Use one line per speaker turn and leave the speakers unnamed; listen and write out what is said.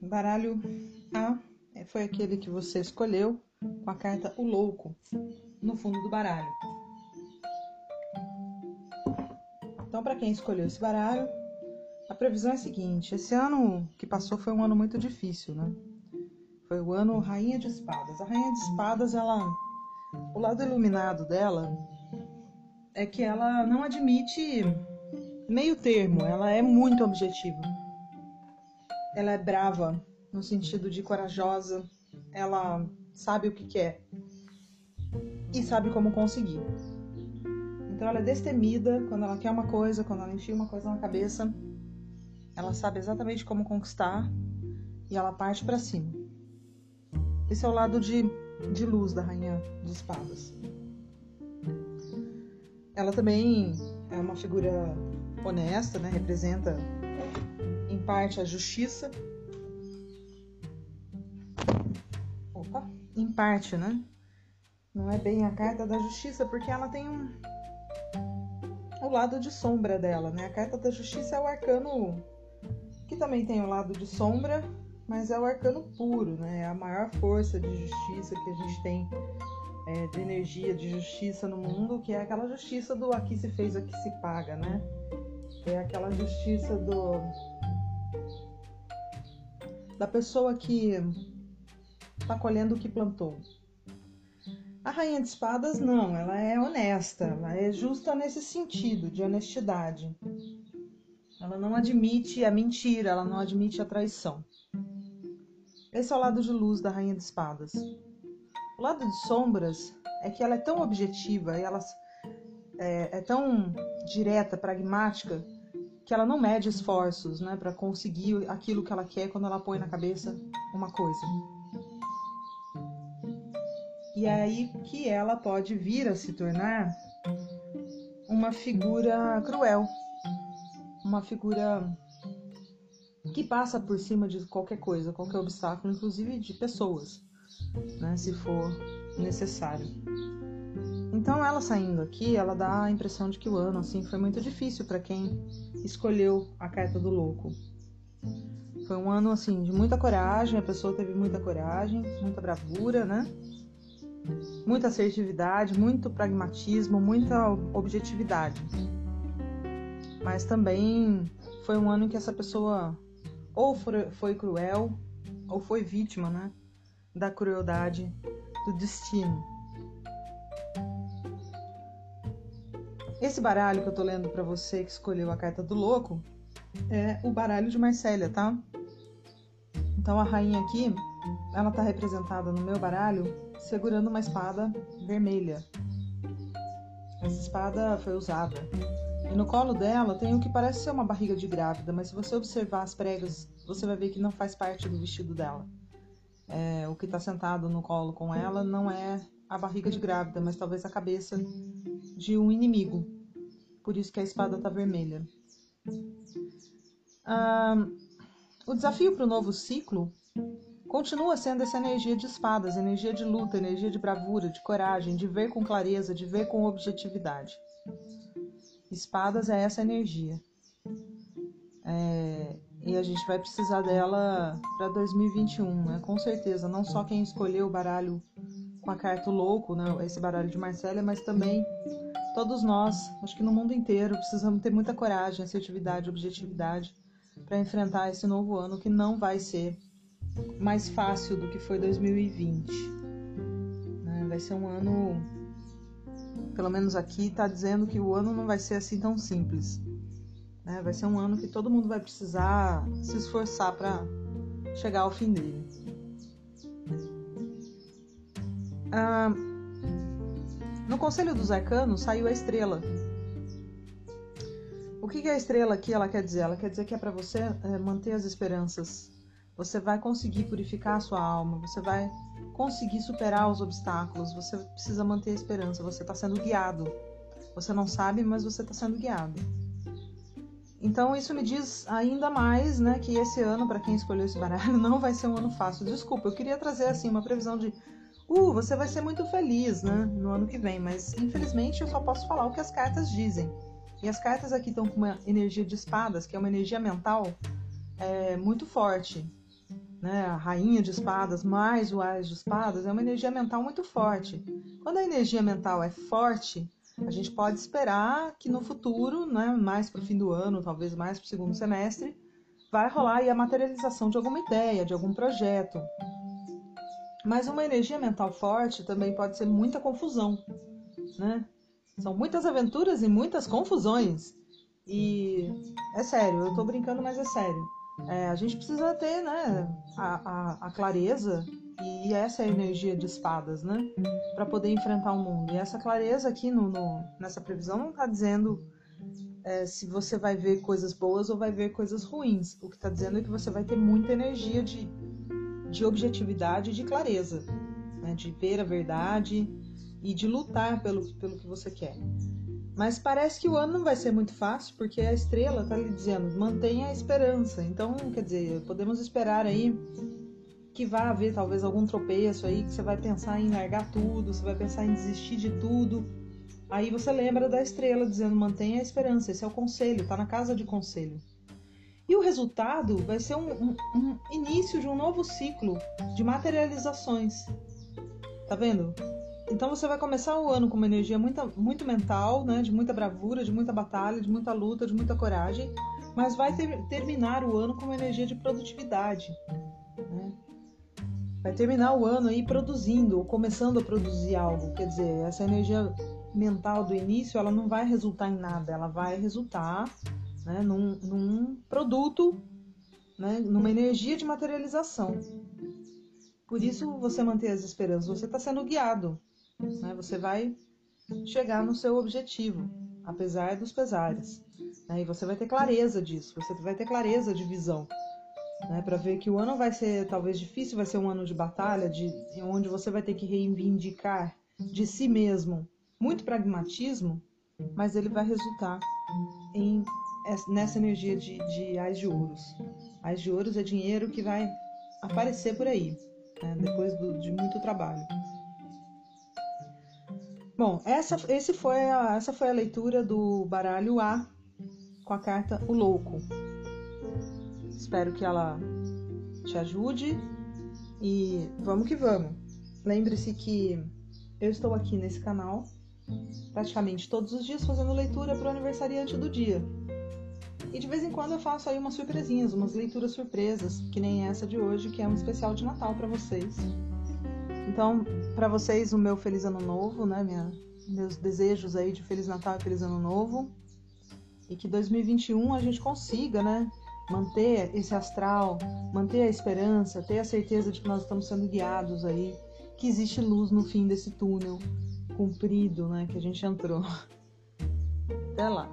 baralho A foi aquele que você escolheu com a carta O Louco no fundo do baralho. Então, para quem escolheu esse baralho, a previsão é a seguinte: esse ano que passou foi um ano muito difícil, né? Foi o ano Rainha de Espadas. A Rainha de Espadas, ela, o lado iluminado dela é que ela não admite meio termo, ela é muito objetiva. Ela é brava no sentido de corajosa, ela sabe o que quer e sabe como conseguir. Então ela é destemida quando ela quer uma coisa, quando ela enfia uma coisa na cabeça, ela sabe exatamente como conquistar e ela parte para cima. Esse é o lado de, de luz da rainha de espadas. Ela também é uma figura honesta, né? representa parte a justiça. Opa, em parte, né? Não é bem a carta da justiça, porque ela tem um o lado de sombra dela, né? A carta da justiça é o arcano que também tem o lado de sombra, mas é o arcano puro, né? É a maior força de justiça que a gente tem é, de energia, de justiça no mundo, que é aquela justiça do aqui se fez, aqui se paga, né? É aquela justiça do da pessoa que está colhendo o que plantou. A rainha de espadas não, ela é honesta, ela é justa nesse sentido de honestidade. Ela não admite a mentira, ela não admite a traição. Esse é o lado de luz da rainha de espadas. O lado de sombras é que ela é tão objetiva e ela é, é tão direta, pragmática, que ela não mede esforços né, para conseguir aquilo que ela quer quando ela põe na cabeça uma coisa. E é aí que ela pode vir a se tornar uma figura cruel, uma figura que passa por cima de qualquer coisa, qualquer obstáculo, inclusive de pessoas, né, se for necessário. Então, ela saindo aqui, ela dá a impressão de que o ano assim foi muito difícil para quem escolheu a carta do louco. Foi um ano assim de muita coragem, a pessoa teve muita coragem, muita bravura, né? Muita assertividade, muito pragmatismo, muita objetividade. Mas também foi um ano em que essa pessoa ou foi cruel ou foi vítima, né, da crueldade do destino. Esse baralho que eu tô lendo para você que escolheu a carta do louco é o baralho de Marcélia, tá? Então a rainha aqui, ela tá representada no meu baralho segurando uma espada vermelha. Essa espada foi usada. E no colo dela tem o que parece ser uma barriga de grávida, mas se você observar as pregas, você vai ver que não faz parte do vestido dela. É, o que está sentado no colo com ela não é a barriga de grávida, mas talvez a cabeça de um inimigo. Por isso que a espada está vermelha. Ah, o desafio para o novo ciclo continua sendo essa energia de espadas, energia de luta, energia de bravura, de coragem, de ver com clareza, de ver com objetividade. Espadas é essa energia. É, e a gente vai precisar dela para 2021, né? Com certeza. Não só quem escolheu o baralho com a carta louco, né? Esse baralho de Marcélia, mas também todos nós, acho que no mundo inteiro, precisamos ter muita coragem, assertividade, objetividade para enfrentar esse novo ano que não vai ser mais fácil do que foi 2020. Né? Vai ser um ano, pelo menos aqui está dizendo que o ano não vai ser assim tão simples. Né? Vai ser um ano que todo mundo vai precisar se esforçar para chegar ao fim dele. Ah, no Conselho dos Arcanos saiu a estrela. O que, é a estrela aqui ela quer dizer? Ela quer dizer que é para você é, manter as esperanças. Você vai conseguir purificar a sua alma, você vai conseguir superar os obstáculos, você precisa manter a esperança, você está sendo guiado. Você não sabe, mas você está sendo guiado. Então isso me diz ainda mais, né, que esse ano para quem escolheu esse baralho não vai ser um ano fácil. Desculpa, eu queria trazer assim uma previsão de uh, você vai ser muito feliz, né, no ano que vem, mas infelizmente eu só posso falar o que as cartas dizem. E as cartas aqui estão com uma energia de espadas, que é uma energia mental, é muito forte. Né? A rainha de espadas mais o as de espadas é uma energia mental muito forte. Quando a energia mental é forte, a gente pode esperar que no futuro, né, mais para o fim do ano, talvez mais para o segundo semestre, vai rolar a materialização de alguma ideia, de algum projeto. Mas uma energia mental forte também pode ser muita confusão, né? São muitas aventuras e muitas confusões. E é sério, eu tô brincando, mas é sério. É, a gente precisa ter né, a, a, a, clareza, e essa é a energia de espadas, né? Para poder enfrentar o mundo. E essa clareza aqui no, no nessa previsão não está dizendo é, se você vai ver coisas boas ou vai ver coisas ruins. O que está dizendo é que você vai ter muita energia de, de objetividade e de clareza, né? de ver a verdade e de lutar pelo, pelo que você quer. Mas parece que o ano não vai ser muito fácil, porque a estrela está lhe dizendo, mantenha a esperança. Então, quer dizer, podemos esperar aí que vá haver talvez algum tropeço aí, que você vai pensar em largar tudo, você vai pensar em desistir de tudo. Aí você lembra da estrela dizendo, mantenha a esperança. Esse é o conselho, está na casa de conselho. E o resultado vai ser um, um, um início de um novo ciclo de materializações. Tá vendo? Então você vai começar o ano com uma energia muito, muito mental, né? de muita bravura, de muita batalha, de muita luta, de muita coragem, mas vai ter, terminar o ano com uma energia de produtividade. Né? Vai terminar o ano aí produzindo, ou começando a produzir algo. Quer dizer, essa energia mental do início, ela não vai resultar em nada, ela vai resultar né, num, num produto, né, numa energia de materialização. Por isso você mantém as esperanças, você está sendo guiado né? Você vai chegar no seu objetivo, apesar dos pesares. Né? E você vai ter clareza disso, você vai ter clareza de visão. Né? Para ver que o ano vai ser talvez difícil, vai ser um ano de batalha, de onde você vai ter que reivindicar de si mesmo muito pragmatismo, mas ele vai resultar em nessa energia de, de ais de ouros. Ais de ouros é dinheiro que vai aparecer por aí, né? depois do, de muito trabalho. Bom, essa, esse foi a, essa foi a leitura do baralho A com a carta O Louco. Espero que ela te ajude e vamos que vamos. Lembre-se que eu estou aqui nesse canal praticamente todos os dias fazendo leitura para o aniversariante do dia. E de vez em quando eu faço aí umas surpresinhas, umas leituras surpresas, que nem essa de hoje, que é um especial de Natal para vocês. Então, para vocês, o meu feliz ano novo, né? Minha, meus desejos aí de feliz Natal e feliz ano novo. E que 2021 a gente consiga, né? Manter esse astral, manter a esperança, ter a certeza de que nós estamos sendo guiados aí, que existe luz no fim desse túnel comprido, né? Que a gente entrou. Até lá.